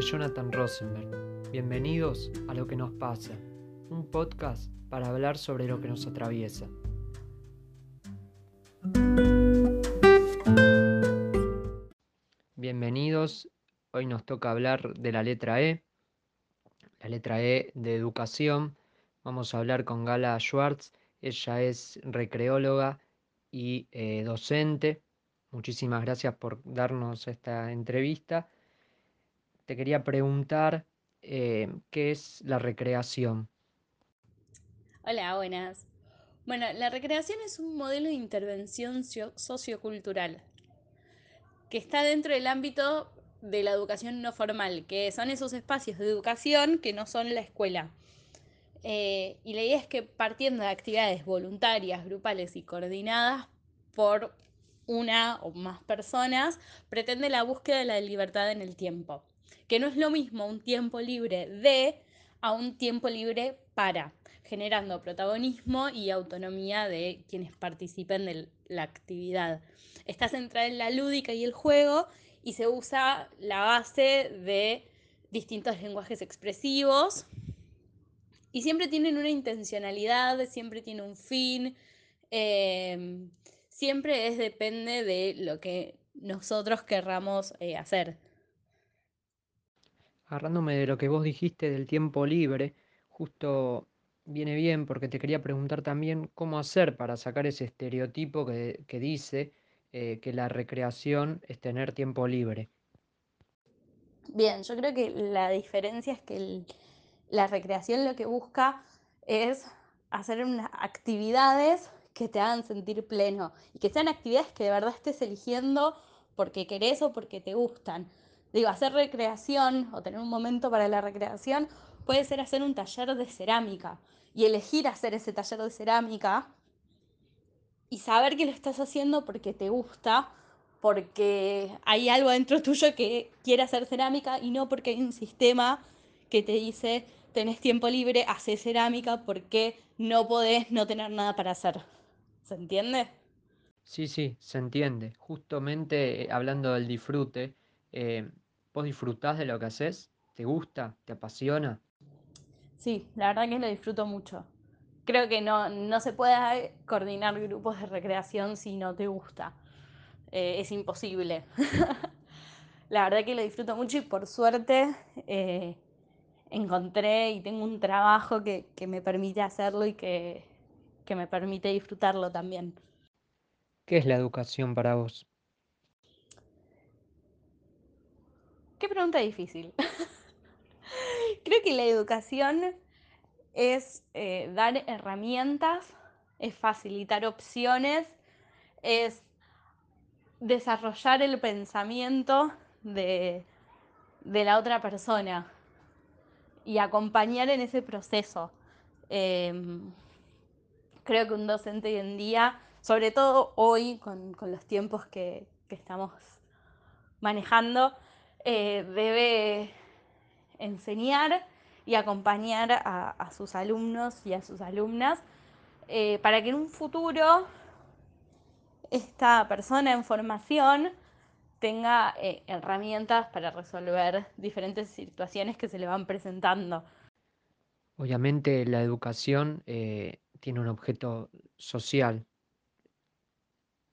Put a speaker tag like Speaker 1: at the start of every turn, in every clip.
Speaker 1: Jonathan Rosenberg. Bienvenidos a Lo que nos pasa, un podcast para hablar sobre lo que nos atraviesa. Bienvenidos, hoy nos toca hablar de la letra E, la letra E de educación. Vamos a hablar con Gala Schwartz, ella es recreóloga y eh, docente. Muchísimas gracias por darnos esta entrevista te quería preguntar eh, qué es la recreación.
Speaker 2: Hola, buenas. Bueno, la recreación es un modelo de intervención sociocultural que está dentro del ámbito de la educación no formal, que son esos espacios de educación que no son la escuela. Eh, y la idea es que partiendo de actividades voluntarias, grupales y coordinadas por una o más personas, pretende la búsqueda de la libertad en el tiempo que no es lo mismo un tiempo libre de a un tiempo libre para, generando protagonismo y autonomía de quienes participen de la actividad. Está centrada en la lúdica y el juego y se usa la base de distintos lenguajes expresivos y siempre tienen una intencionalidad, siempre tiene un fin, em, siempre es depende de lo que nosotros querramos eh, hacer
Speaker 1: agarrándome de lo que vos dijiste del tiempo libre, justo viene bien porque te quería preguntar también cómo hacer para sacar ese estereotipo que, dice eh, que la recreación es tener tiempo libre.
Speaker 2: Bien, yo creo que la diferencia es que la recreación lo que busca es hacer unas actividades que te hagan sentir pleno y que sean actividades que de verdad estés eligiendo porque querés o porque te gustan. Digo, hacer recreación o tener un momento para la recreación puede ser hacer un taller de cerámica y elegir hacer ese taller de cerámica y saber que lo estás haciendo porque te gusta, porque hay algo dentro tuyo que quiere hacer cerámica y no porque hay un sistema que te dice tenés tiempo libre, haces cerámica porque no podés no tener nada para hacer. ¿Se entiende?
Speaker 1: Sí, sí, se entiende. Justamente eh, hablando del disfrute, eh, ¿Vos disfrutás de lo que haces? ¿Te gusta? ¿Te apasiona?
Speaker 2: Sí, la verdad que lo disfruto mucho. Creo que no, no se puede coordinar grupos de recreación si no te gusta. Eh, es imposible. la verdad que lo disfruto mucho y por suerte eh, encontré y tengo un trabajo que, me permite hacerlo y que, que me permite disfrutarlo también.
Speaker 1: ¿Qué es la educación para vos?
Speaker 2: Qué pregunta difícil. Creo que la educación es eh, dar herramientas, es facilitar opciones, es desarrollar el pensamiento de, la otra persona y acompañar en ese proceso. Em, creo que un docente hoy en día, sobre todo hoy con, los tiempos que estamos manejando, eh, debe enseñar y acompañar a, sus alumnos y a sus alumnas eh, para que en un futuro esta persona en formación tenga eh, herramientas para resolver diferentes situaciones que se le van presentando.
Speaker 1: Obviamente la educación tiene un objeto social,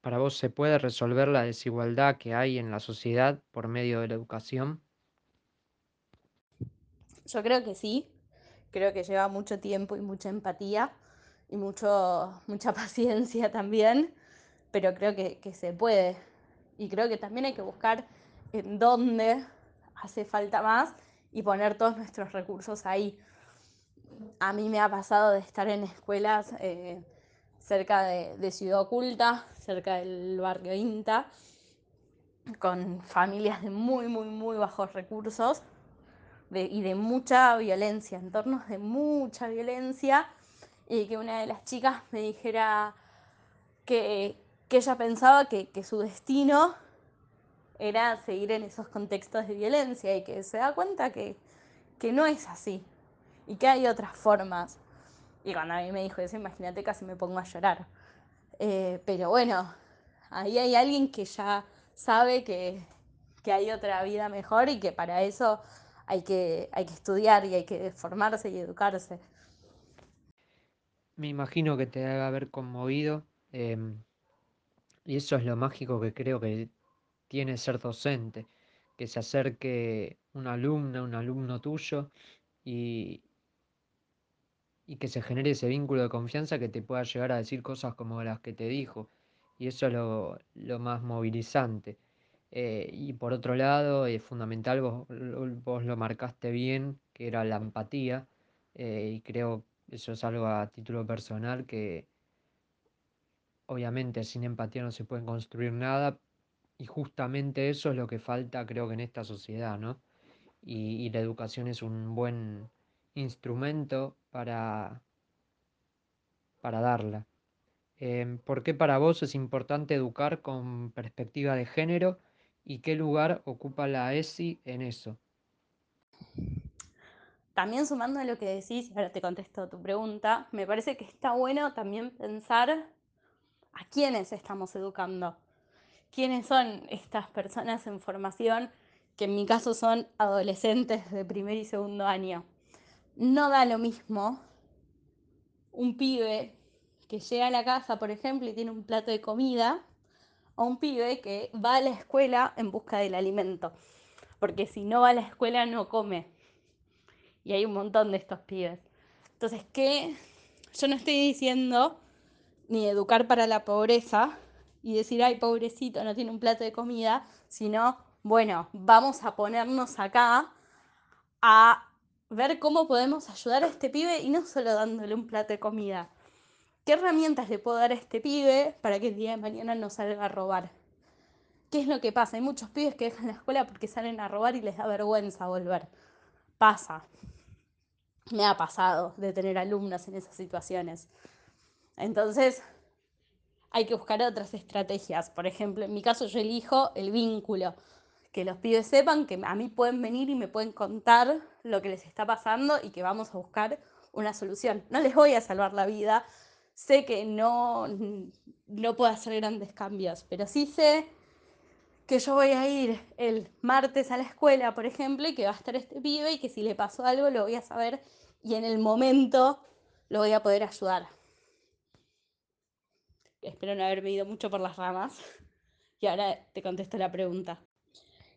Speaker 1: ¿Para vos se puede resolver la desigualdad que hay en la sociedad por medio de la educación?
Speaker 2: Yo creo que sí, creo que lleva mucho tiempo y mucha empatía y mucho, mucha paciencia también, pero creo que, se puede. Y creo que también hay que buscar en dónde hace falta más y poner todos nuestros recursos ahí. A mí me ha pasado de estar en escuelas eh, cerca de, Ciudad Oculta, cerca del barrio Inta, con familias de muy, muy, muy bajos recursos y de mucha violencia, entornos de mucha violencia, y que una de las chicas me dijera que, ella pensaba que, su destino era seguir en esos contextos de violencia y que se da cuenta que, que no es así y que hay otras formas y cuando a mí me dijo eso, imagínate, casi me pongo a llorar. Eh, pero bueno, ahí hay alguien que ya sabe que, hay otra vida mejor y que para eso hay que, hay que estudiar y hay que formarse y educarse.
Speaker 1: Me imagino que te debe haber conmovido em, y eso es lo mágico que creo que tiene ser docente, que se acerque una alumna, un alumno tuyo y, y que se genere ese vínculo de confianza que te pueda llegar a decir cosas como las que te dijo. Y eso es lo, lo más movilizante. Eh, y por otro lado, es fundamental, vos, vos lo marcaste bien, que era la empatía, eh, y creo eso es algo a título personal que obviamente sin empatía no se puede construir nada, y justamente eso es lo que falta creo que en esta sociedad, ¿no? Y la educación es un buen instrumento para, para darla. Em, ¿por qué para vos es importante educar con perspectiva de género y qué lugar ocupa la ESI en eso?
Speaker 2: También sumando a lo que decís, ahora te contesto tu pregunta, me parece que está bueno también pensar a quiénes estamos educando. ¿Quiénes son estas personas en formación que en mi caso son adolescentes de primer y segundo año? No da lo mismo un pibe que llega a la casa, por ejemplo, y tiene un plato de comida, a un pibe que va a la escuela en busca del alimento. Porque si no va a la escuela no come. Y hay un montón de estos pibes. Entonces, ¿qué? Yo no estoy diciendo ni educar para la pobreza y decir, ay, pobrecito, no tiene un plato de comida, sino, bueno, vamos a ponernos acá a ver cómo podemos ayudar a este pibe y no solo dándole un plato de comida. ¿Qué herramientas le puedo dar a este pibe para que el día de mañana no salga a robar? ¿Qué es lo que pasa? Hay muchos pibes que dejan la escuela porque salen a robar y les da vergüenza volver. Pasa. Me ha pasado de tener alumnas en esas situaciones. Entonces, hay que buscar otras estrategias. Por ejemplo, en mi caso yo elijo el vínculo. Que los pibes sepan que a mí pueden venir y me pueden contar lo que les está pasando y que vamos a buscar una solución. No les voy a salvar la vida. Sé que no, no puedo hacer grandes cambios, pero sí sé que yo voy a ir el martes a la escuela, por ejemplo, y que va a estar este pibe y que si le pasó algo lo voy a saber y en el momento lo voy a poder ayudar. Espero no haberme ido mucho por las ramas. Y ahora te contesto la pregunta.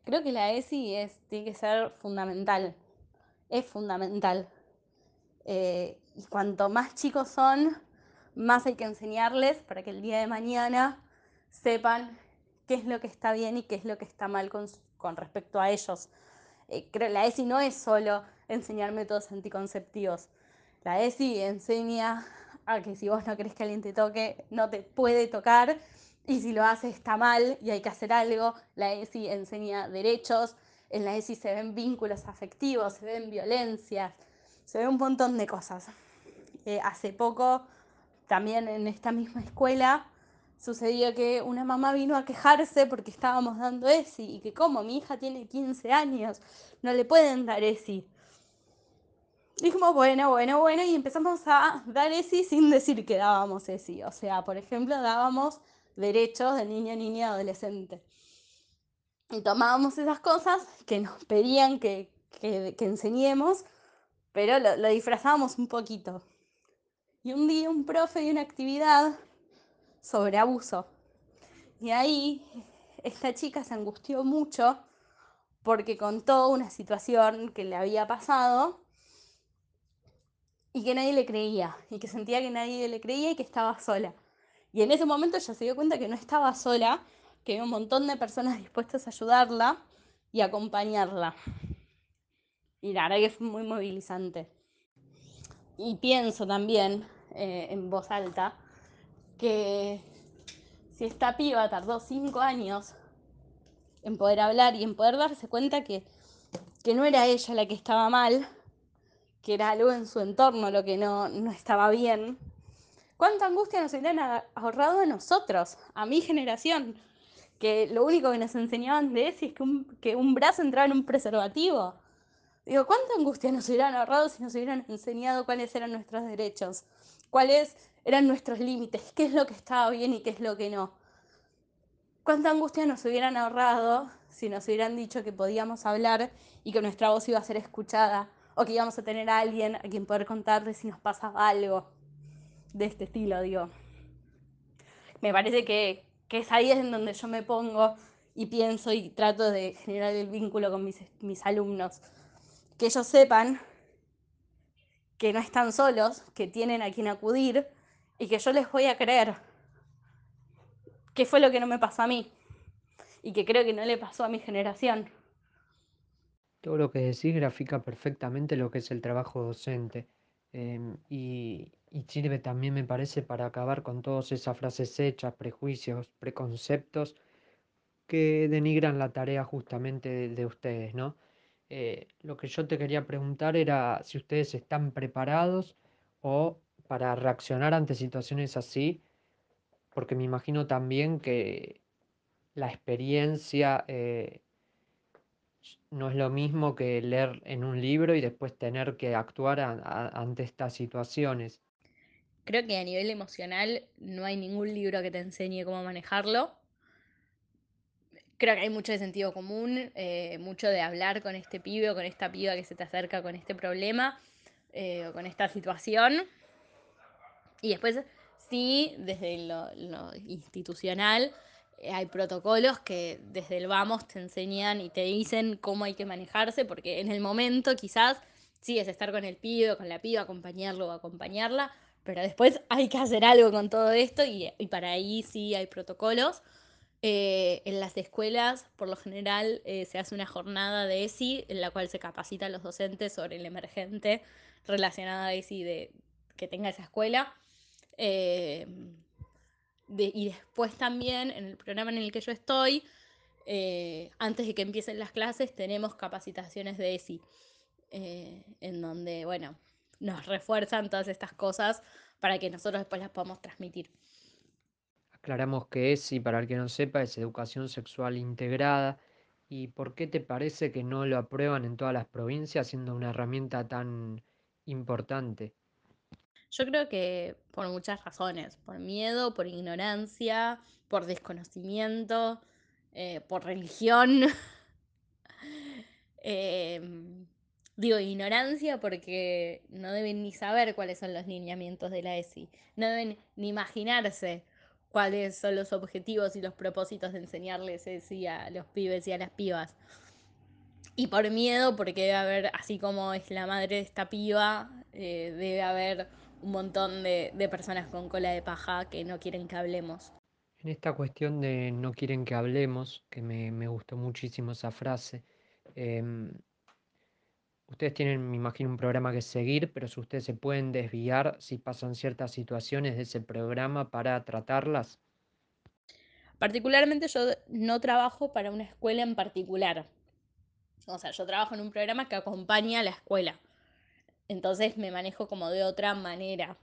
Speaker 2: Creo que la ESI es, tiene que ser fundamental. Es fundamental. Eh, y cuanto más chicos son, más hay que enseñarles para que el día de mañana sepan qué es lo que está bien y qué es lo que está mal con, con respecto a ellos. Eh, creo, la ESI no es solo enseñar métodos anticonceptivos. La ESI enseña a que si vos no querés que alguien te toque, no te puede tocar. Y si lo hace está mal y hay que hacer algo. La ESI enseña derechos. En la ESI se ven vínculos afectivos, se ven violencias, se ve un montón de cosas. Eh, hace poco, también en esta misma escuela, sucedió que una mamá vino a quejarse porque estábamos dando ESI y que como mi hija tiene 15 años, no le pueden dar ESI. Dijimos, bueno, bueno, bueno, y empezamos a dar ESI sin decir que dábamos ESI. O sea, por ejemplo, dábamos derechos de niño, niña, adolescente. Y tomábamos esas cosas que nos pedían que, que, enseñemos, pero lo, lo disfrazábamos un poquito. Y un día un profe dio una actividad sobre abuso. Y ahí esta chica se angustió mucho porque contó una situación que le había pasado y que nadie le creía, y que sentía que nadie le creía y que estaba sola. Y en ese momento ella se dio cuenta que no estaba sola, que había un montón de personas dispuestas a ayudarla y acompañarla. Y la verdad que fue muy movilizante. Y pienso también, eh, en voz alta, que si esta piba tardó cinco años en poder hablar y en poder darse cuenta que, que no era ella la que estaba mal, que era algo en su entorno lo que no, no estaba bien, ¿cuánta angustia nos hubieran ahorrado a nosotros, a mi generación? Que lo único que nos enseñaban de eso es que un, que un brazo entraba en un preservativo. Digo, ¿cuánta angustia nos hubieran ahorrado si nos hubieran enseñado cuáles eran nuestros derechos? ¿Cuáles eran nuestros límites? ¿Qué es lo que estaba bien y qué es lo que no? ¿Cuánta angustia nos hubieran ahorrado si nos hubieran dicho que podíamos hablar y que nuestra voz iba a ser escuchada o que íbamos a tener a alguien a quien poder contarle si nos pasaba algo de este estilo, digo. Me parece que, que es ahí en donde yo me pongo y pienso y trato de generar el vínculo con mis, mis alumnos. Que ellos sepan que no están solos, que tienen a quien acudir y que yo les voy a creer. ¿Qué fue lo que no me pasó a mí? Y que creo que no le pasó a mi generación.
Speaker 1: Todo lo que decís grafica perfectamente lo que es el trabajo docente. em, y, y sirve también, me parece, para acabar con todas esas frases hechas, prejuicios, preconceptos que denigran la tarea justamente de, de ustedes, ¿no? Eh, lo que yo te quería preguntar era si ustedes están preparados o para reaccionar ante situaciones así, porque me imagino también que la experiencia eh, no es lo mismo que leer en un libro y después tener que actuar ante estas situaciones.
Speaker 2: Creo que a nivel emocional no hay ningún libro que te enseñe cómo manejarlo. Creo que hay mucho de sentido común, eh, mucho de hablar con este pibe o con esta piba que se te acerca con este problema eh, o con esta situación. Y después, sí, desde lo, lo institucional, eh, hay protocolos que desde el vamos te enseñan y te dicen cómo hay que manejarse, porque en el momento quizás sí es estar con el pibe o con la piba, acompañarlo o acompañarla, pero después hay que hacer algo con todo esto y, para ahí sí hay protocolos. Eh, en las escuelas, por lo general, eh, se hace una jornada de ESI en la cual se capacita a los docentes sobre el emergente relacionado a ESI de, que tenga esa escuela. De, y después también, en el programa en el que yo estoy, eh, antes de que empiecen las clases, tenemos capacitaciones de ESI, en donde, bueno, nos refuerzan todas estas cosas para que nosotros después las podamos transmitir.
Speaker 1: Aclaramos que ESI, para el que no sepa, es educación sexual integrada. ¿Y por qué te parece que no lo aprueban en todas las provincias siendo una herramienta tan importante?
Speaker 2: Yo creo que por muchas razones, por miedo, por ignorancia, por desconocimiento, eh, por religión. eh, digo ignorancia porque no deben ni saber cuáles son los lineamientos de la ESI, no deben ni imaginarse cuáles son los objetivos y los propósitos de enseñarles ESI a los pibes y a las pibas. Y por miedo, porque debe haber, así como es la madre de esta piba, eh, debe haber un montón de, de personas con cola de paja que no quieren que hablemos.
Speaker 1: En esta cuestión de no quieren que hablemos, que me, me gustó muchísimo esa frase, em, ustedes tienen, me imagino, un programa que seguir, pero si ustedes se pueden desviar si pasan ciertas situaciones de ese programa para tratarlas.
Speaker 2: Particularmente yo no trabajo para una escuela en particular. O sea, yo trabajo en un programa que acompaña a la escuela. Entonces me manejo como de otra manera.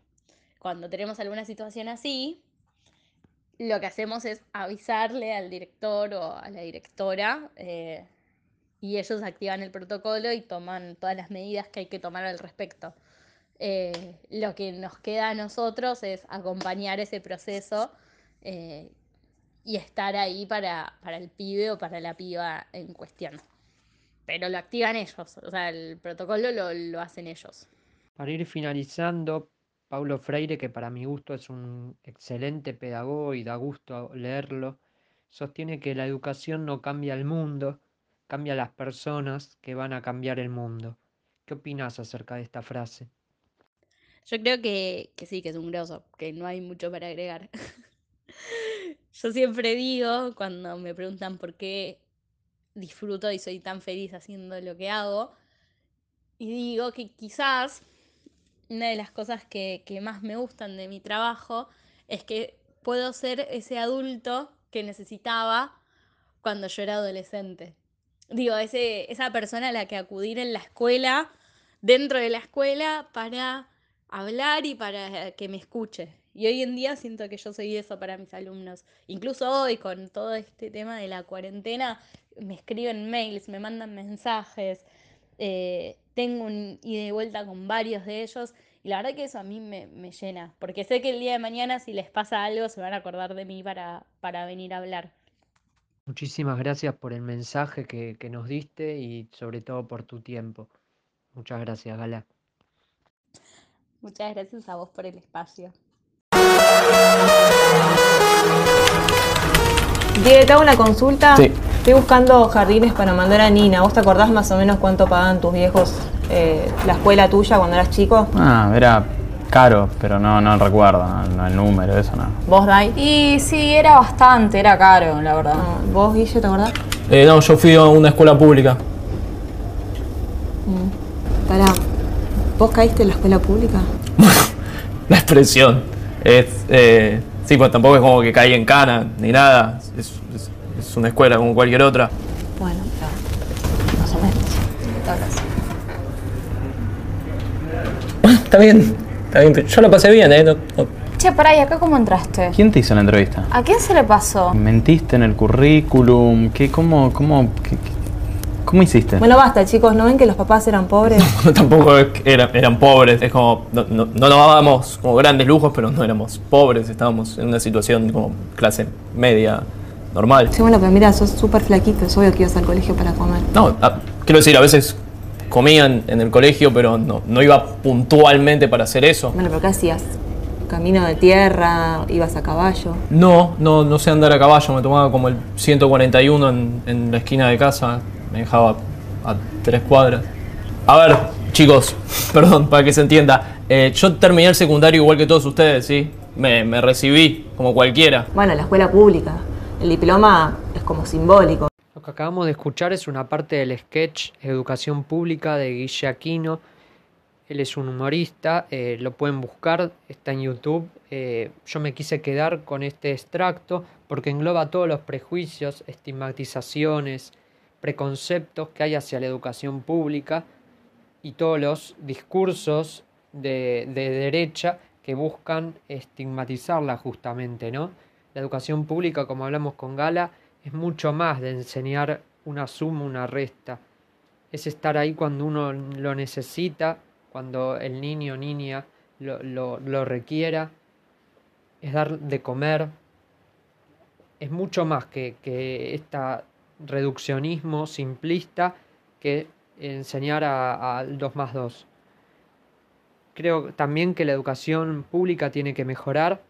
Speaker 2: Cuando tenemos alguna situación así, lo que hacemos es avisarle al director o a la directora eh, y ellos activan el protocolo y toman todas las medidas que hay que tomar al respecto. Eh, lo que nos queda a nosotros es acompañar ese proceso eh, y estar ahí para, para el pibe o para la piba en cuestión. Pero lo activan ellos, o sea, el protocolo lo, lo hacen ellos.
Speaker 1: Para ir finalizando, Paulo Freire, que para mi gusto es un excelente pedagogo y da gusto leerlo, sostiene que la educación no cambia el mundo, cambia las personas que van a cambiar el mundo. ¿Qué opinas acerca de esta frase?
Speaker 2: Yo creo que, sí, que es un grosso, que no hay mucho para agregar. Yo siempre digo, cuando me preguntan por qué disfruto y soy tan feliz haciendo lo que hago, y digo que quizás una de las cosas que más me gustan de mi trabajo es que puedo ser ese adulto que necesitaba cuando yo era adolescente. Digo, ese, esa persona a la que acudir en la escuela, dentro de la escuela, para hablar y para que me escuche. Y hoy en día siento que yo soy eso para mis alumnos. Incluso hoy, con todo este tema de la cuarentena, me escriben mails, me mandan mensajes. eh, tengo un ida y vuelta con varios de ellos. Y la verdad que eso a mí me, me llena. Porque sé que el día de mañana, si les pasa algo, se van a acordar de mí para, para venir a hablar.
Speaker 1: Muchísimas gracias por el mensaje que, que nos diste y sobre todo por tu tiempo. Muchas gracias, Gala.
Speaker 2: Muchas gracias a vos por el espacio.
Speaker 3: Diego, te hago una consulta.
Speaker 4: Sí.
Speaker 3: Estoy buscando jardines para mandar a Nina. ¿Vos te acordás más o menos cuánto pagaban tus viejos eh, la escuela tuya cuando eras chico?
Speaker 4: Ah, era caro, pero no, no recuerdo no, no el número, eso no.
Speaker 3: ¿Vos, Dai?
Speaker 5: Y sí, era bastante, era caro, la verdad.
Speaker 3: No, ¿Vos, Guille, te acordás?
Speaker 6: Eh, no, yo fui a una escuela pública.
Speaker 3: Pará. ¿Vos caíste en la escuela pública?
Speaker 6: La expresión. Es, eh, sí, pues tampoco es como que caí en cana ni nada. Es, es- es una escuela como cualquier otra.
Speaker 3: Bueno, pero más o menos.
Speaker 6: Está bien. Yo lo pasé bien, ¿eh? No- no-
Speaker 5: Che, pará, ¿y acá cómo entraste?
Speaker 4: ¿Quién te hizo la entrevista?
Speaker 5: ¿A quién se le pasó?
Speaker 4: ¿Mentiste en el currículum? ¿Qué, cómo, cómo, qué- qué- cómo hiciste?
Speaker 3: Bueno, basta, chicos. ¿No ven que los papás eran pobres?
Speaker 6: tampoco es que era- eran pobres. Es como. No, no, no nos dábamos como grandes lujos, pero no éramos pobres. Estábamos en una situación como clase media, normal.
Speaker 3: Sí, bueno, pero mira, sos súper flaquito. Es obvio que ibas al colegio para comer.
Speaker 6: No, a- quiero decir, a veces comían en el colegio, pero no, no iba puntualmente para hacer eso.
Speaker 3: Bueno, pero ¿qué hacías? ¿Camino de tierra? ¿Ibas a caballo?
Speaker 6: No, no, no sé andar a caballo, me tomaba como el 141 en, en la esquina de casa, me dejaba a tres cuadras. A ver, chicos, perdón, para que se entienda, eh, yo terminé el secundario igual que todos ustedes, ¿sí? Me, me recibí como cualquiera.
Speaker 3: Bueno, la escuela pública. El diploma es como simbólico.
Speaker 1: Que acabamos de escuchar es una parte del sketch Educación Pública de Guille Aquino. Él es un humorista, eh, lo pueden buscar, está en YouTube. Eh, yo me quise quedar con este extracto porque engloba todos los prejuicios, estigmatizaciones, preconceptos que hay hacia la educación pública y todos los discursos de, de derecha que buscan estigmatizarla justamente, ¿no? La educación pública, como hablamos con Gala, es mucho más de enseñar una suma, una resta. Es estar ahí cuando uno lo necesita, cuando el niño o niña lo, lo, requiera. Es dar de comer. Es mucho más que, que este reduccionismo simplista que enseñar a, a 2 más 2. Creo también que la educación pública tiene que mejorar,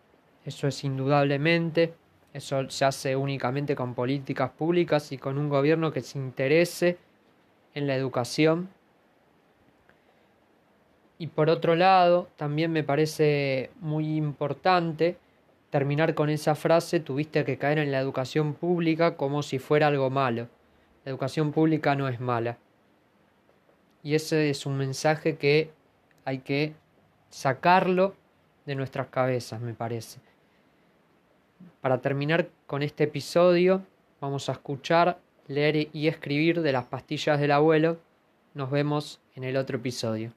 Speaker 1: eso es indudablemente, eso se hace únicamente con políticas públicas y con un gobierno que se interese en la educación. Y por otro lado, también me parece muy importante terminar con esa frase, tuviste que caer en la educación pública como si fuera algo malo. La educación pública no es mala. Y ese es un mensaje que hay que sacarlo de nuestras cabezas, me parece. Para terminar con este episodio, vamos a escuchar, leer y escribir de las pastillas del abuelo. Nos vemos en el otro episodio.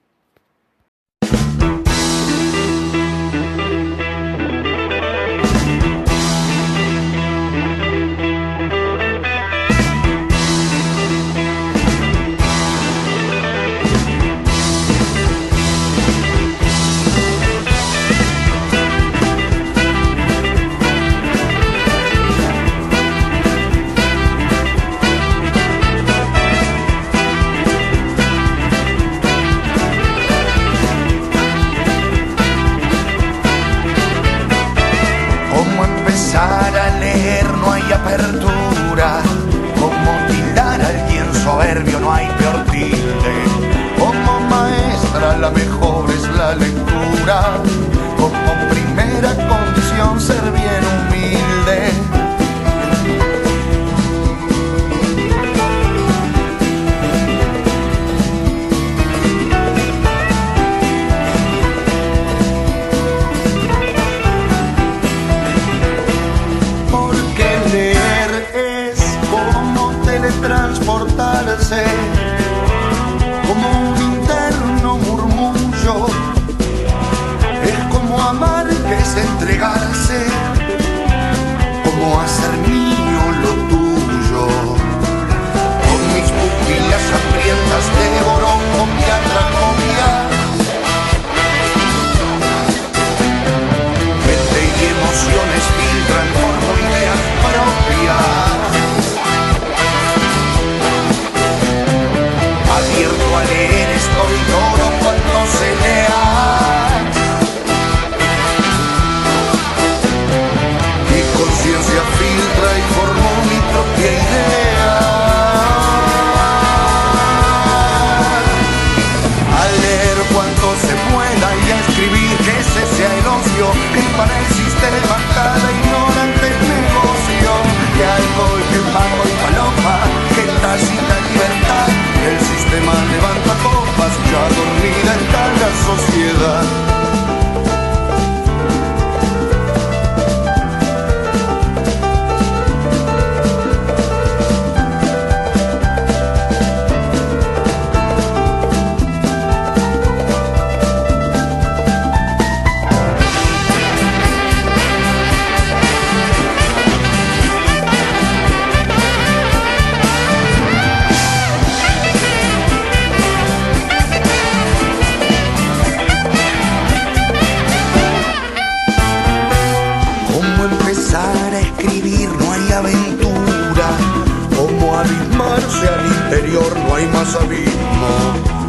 Speaker 7: no hay más abismo.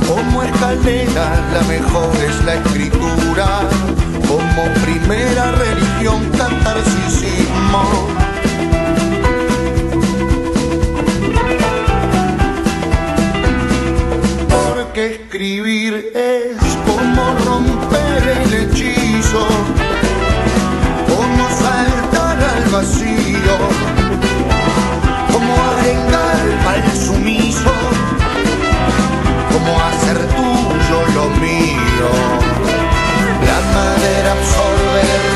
Speaker 7: Como escalera la mejor es la escritura, como primera religión catarcisismo. Porque escribir es como romper el hechizo, como saltar al vacío. absorber